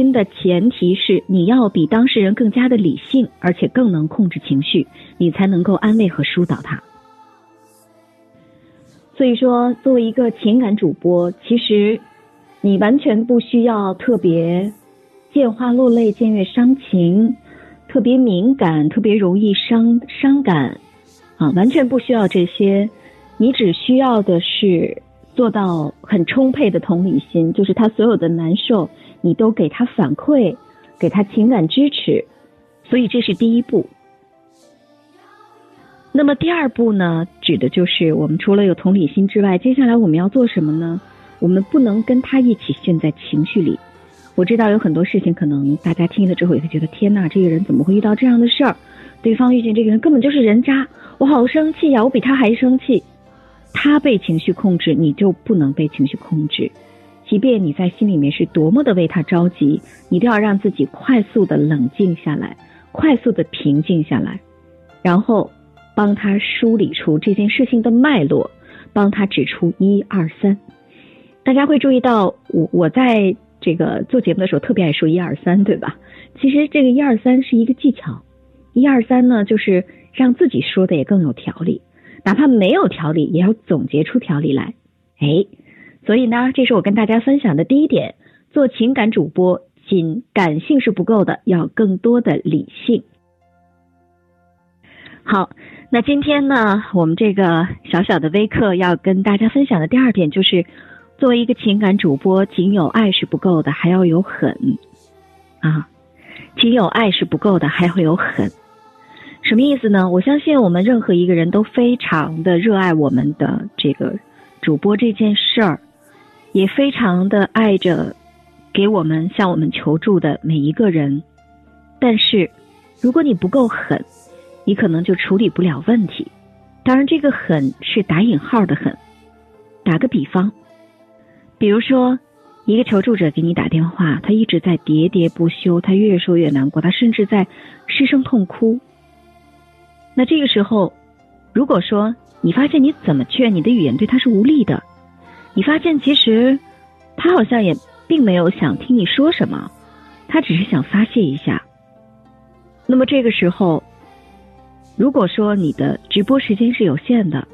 心的前提是你要比当事人更加的理性，而且更能控制情绪，你才能够安慰和疏导他。所以说，作为一个情感主播，其实你完全不需要特别见花落泪、见月伤情，特别敏感、特别容易伤伤感啊，完全不需要这些。你只需要的是做到很充沛的同理心，就是他所有的难受，你都给他反馈，给他情感支持。所以这是第一步。那么第二步呢，指的就是我们除了有同理心之外，接下来我们要做什么呢？我们不能跟他一起陷在情绪里。我知道有很多事情，可能大家听了之后也会觉得天呐，这个人怎么会遇到这样的事儿？对方遇见这个人根本就是人渣，我好生气呀！我比他还生气。他被情绪控制，你就不能被情绪控制。即便你在心里面是多么的为他着急，你都要让自己快速的冷静下来，快速的平静下来，然后。帮他梳理出这件事情的脉络，帮他指出一二三。大家会注意到，我我在这个做节目的时候特别爱说一二三，对吧？其实这个一二三是一个技巧，一二三呢就是让自己说的也更有条理，哪怕没有条理，也要总结出条理来。哎，所以呢，这是我跟大家分享的第一点：做情感主播，仅感性是不够的，要更多的理性。好。那今天呢，我们这个小小的微课要跟大家分享的第二点就是，作为一个情感主播，仅有爱是不够的，还要有狠啊！仅有爱是不够的，还会有狠。什么意思呢？我相信我们任何一个人都非常的热爱我们的这个主播这件事儿，也非常的爱着给我们向我们求助的每一个人。但是，如果你不够狠，你可能就处理不了问题，当然这个狠是打引号的狠。打个比方，比如说一个求助者给你打电话，他一直在喋喋不休，他越说越难过，他甚至在失声痛哭。那这个时候，如果说你发现你怎么劝你的语言对他是无力的，你发现其实他好像也并没有想听你说什么，他只是想发泄一下。那么这个时候。如果说你的直播时间是有限的，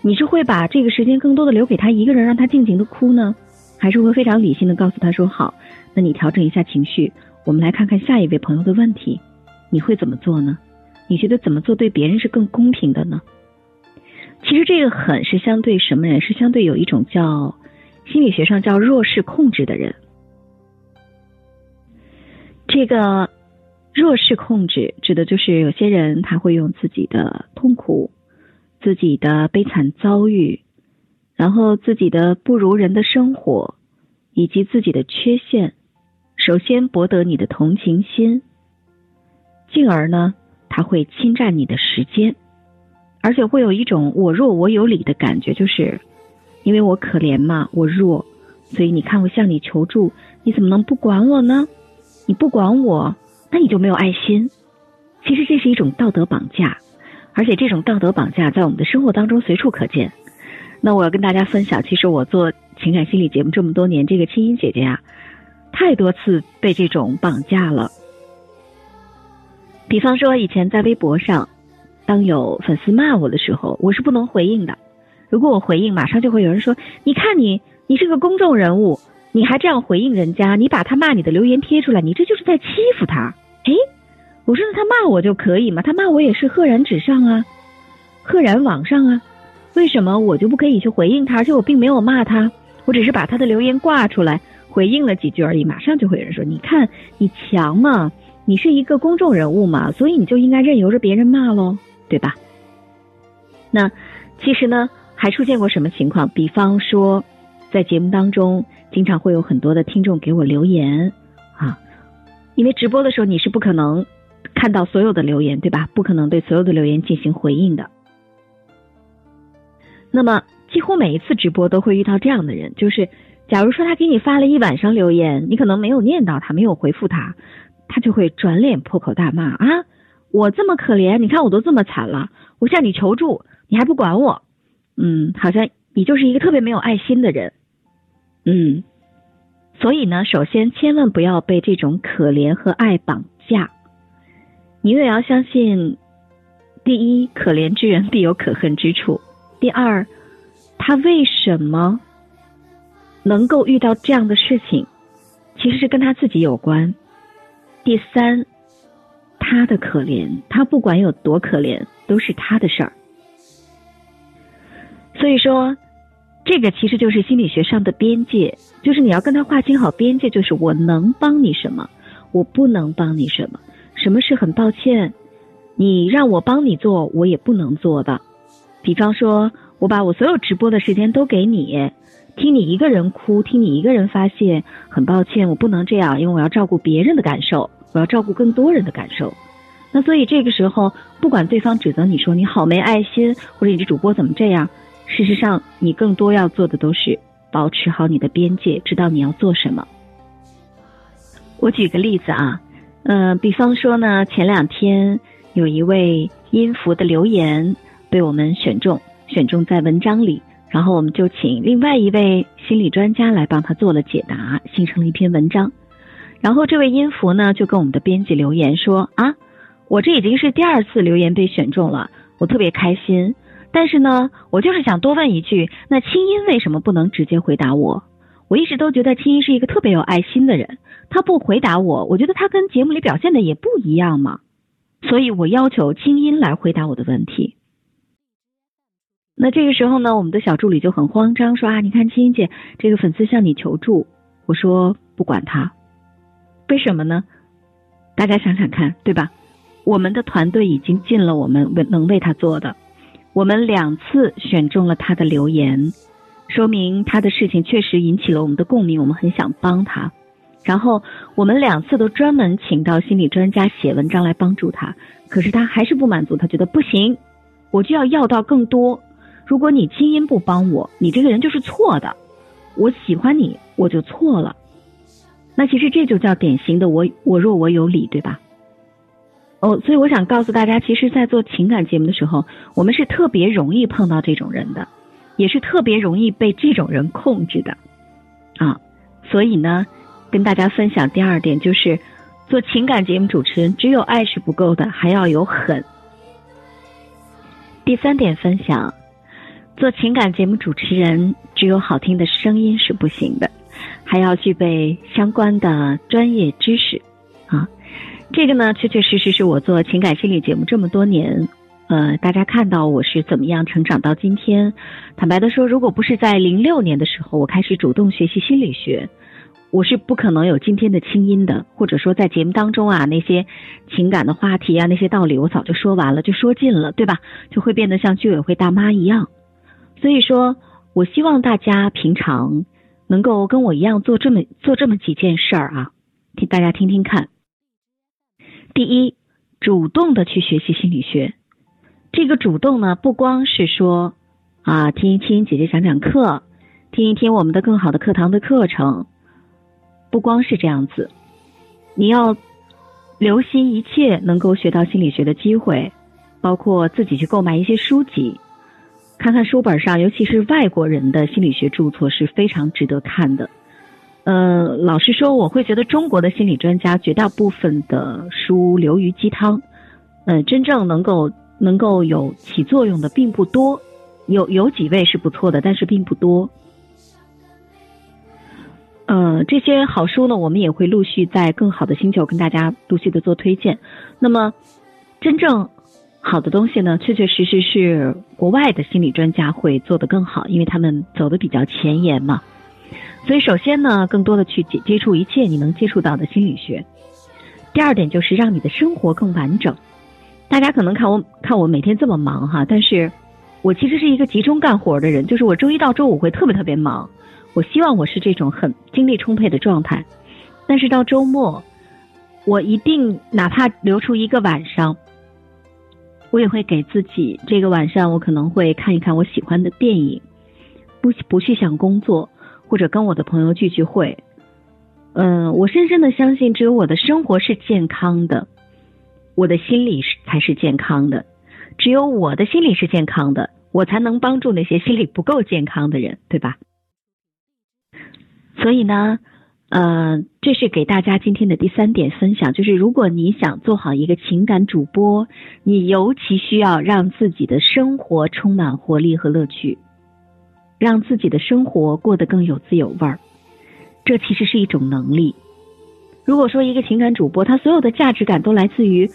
你是会把这个时间更多的留给他一个人，让他尽情的哭呢，还是会非常理性的告诉他说好，那你调整一下情绪，我们来看看下一位朋友的问题，你会怎么做呢？你觉得怎么做对别人是更公平的呢？其实这个狠是相对什么人？是相对有一种叫心理学上叫弱势控制的人，这个。弱势控制指的就是有些人他会用自己的痛苦、自己的悲惨遭遇，然后自己的不如人的生活以及自己的缺陷，首先博得你的同情心，进而呢他会侵占你的时间，而且会有一种我弱我有理的感觉，就是因为我可怜嘛，我弱，所以你看我向你求助，你怎么能不管我呢？你不管我。那你就没有爱心。其实这是一种道德绑架，而且这种道德绑架在我们的生活当中随处可见。那我要跟大家分享，其实我做情感心理节目这么多年，这个青音姐姐啊，太多次被这种绑架了。比方说，以前在微博上，当有粉丝骂我的时候，我是不能回应的。如果我回应，马上就会有人说：“你看你，你是个公众人物。”你还这样回应人家？你把他骂你的留言贴出来，你这就是在欺负他。哎，我说那他骂我就可以吗？他骂我也是赫然纸上啊，赫然网上啊，为什么我就不可以去回应他？而且我并没有骂他，我只是把他的留言挂出来回应了几句而已。马上就会有人说：“你看你强嘛，你是一个公众人物嘛，所以你就应该任由着别人骂喽，对吧？”那其实呢，还出现过什么情况？比方说，在节目当中。经常会有很多的听众给我留言啊，因为直播的时候你是不可能看到所有的留言，对吧？不可能对所有的留言进行回应的。那么几乎每一次直播都会遇到这样的人，就是假如说他给你发了一晚上留言，你可能没有念到他，没有回复他，他就会转脸破口大骂啊！我这么可怜，你看我都这么惨了，我向你求助，你还不管我，嗯，好像你就是一个特别没有爱心的人。嗯，所以呢，首先千万不要被这种可怜和爱绑架。你也要相信，第一，可怜之人必有可恨之处；第二，他为什么能够遇到这样的事情，其实是跟他自己有关；第三，他的可怜，他不管有多可怜，都是他的事儿。所以说。这个其实就是心理学上的边界，就是你要跟他划清好边界，就是我能帮你什么，我不能帮你什么，什么是很抱歉，你让我帮你做，我也不能做的。比方说，我把我所有直播的时间都给你，听你一个人哭，听你一个人发泄，很抱歉，我不能这样，因为我要照顾别人的感受，我要照顾更多人的感受。那所以这个时候，不管对方指责你说你好没爱心，或者你这主播怎么这样。事实上，你更多要做的都是保持好你的边界，知道你要做什么。我举个例子啊，嗯，比方说呢，前两天有一位音符的留言被我们选中，选中在文章里，然后我们就请另外一位心理专家来帮他做了解答，形成了一篇文章。然后这位音符呢，就跟我们的编辑留言说啊，我这已经是第二次留言被选中了，我特别开心。但是呢，我就是想多问一句，那青音为什么不能直接回答我？我一直都觉得青音是一个特别有爱心的人，他不回答我，我觉得他跟节目里表现的也不一样嘛。所以我要求青音来回答我的问题。那这个时候呢，我们的小助理就很慌张，说啊，你看青音姐，这个粉丝向你求助。我说不管他，为什么呢？大家想想看，对吧？我们的团队已经尽了我们能为他做的。我们两次选中了他的留言，说明他的事情确实引起了我们的共鸣，我们很想帮他。然后我们两次都专门请到心理专家写文章来帮助他，可是他还是不满足，他觉得不行，我就要要到更多。如果你基因不帮我，你这个人就是错的。我喜欢你，我就错了。那其实这就叫典型的我我弱我有理，对吧？哦，所以我想告诉大家，其实，在做情感节目的时候，我们是特别容易碰到这种人的，也是特别容易被这种人控制的，啊，所以呢，跟大家分享第二点，就是做情感节目主持人，只有爱是不够的，还要有狠。第三点分享，做情感节目主持人，只有好听的声音是不行的，还要具备相关的专业知识，啊。这个呢，确确实实是我做情感心理节目这么多年，呃，大家看到我是怎么样成长到今天。坦白的说，如果不是在零六年的时候我开始主动学习心理学，我是不可能有今天的清音的。或者说，在节目当中啊，那些情感的话题啊，那些道理我早就说完了，就说尽了，对吧？就会变得像居委会大妈一样。所以说我希望大家平常能够跟我一样做这么做这么几件事儿啊，听大家听听看。第一，主动的去学习心理学。这个主动呢，不光是说啊，听一听姐姐讲讲课，听一听我们的更好的课堂的课程，不光是这样子。你要留心一切能够学到心理学的机会，包括自己去购买一些书籍，看看书本上，尤其是外国人的心理学著作是非常值得看的。呃，老实说，我会觉得中国的心理专家绝大部分的书流于鸡汤，呃，真正能够能够有起作用的并不多，有有几位是不错的，但是并不多。呃，这些好书呢，我们也会陆续在更好的星球跟大家陆续的做推荐。那么，真正好的东西呢，确确实实是国外的心理专家会做得更好，因为他们走的比较前沿嘛。所以，首先呢，更多的去接接触一切你能接触到的心理学。第二点就是让你的生活更完整。大家可能看我看我每天这么忙哈，但是我其实是一个集中干活的人，就是我周一到周五会特别特别忙。我希望我是这种很精力充沛的状态，但是到周末，我一定哪怕留出一个晚上，我也会给自己这个晚上，我可能会看一看我喜欢的电影，不不去想工作。或者跟我的朋友聚聚会，嗯，我深深的相信，只有我的生活是健康的，我的心理是才是健康的。只有我的心理是健康的，我才能帮助那些心理不够健康的人，对吧？所以呢，呃，这是给大家今天的第三点分享，就是如果你想做好一个情感主播，你尤其需要让自己的生活充满活力和乐趣，让自己的生活过得更有滋有味儿。这其实是一种能力。如果说一个情感主播，他所有的价值感都来自于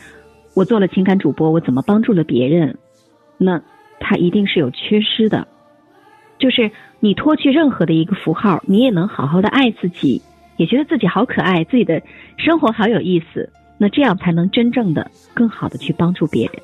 我做了情感主播，我怎么帮助了别人，那他一定是有缺失的。就是你脱去任何的一个符号，你也能好好的爱自己。也觉得自己好可爱，自己的生活好有意思，那这样才能真正的、更好的去帮助别人。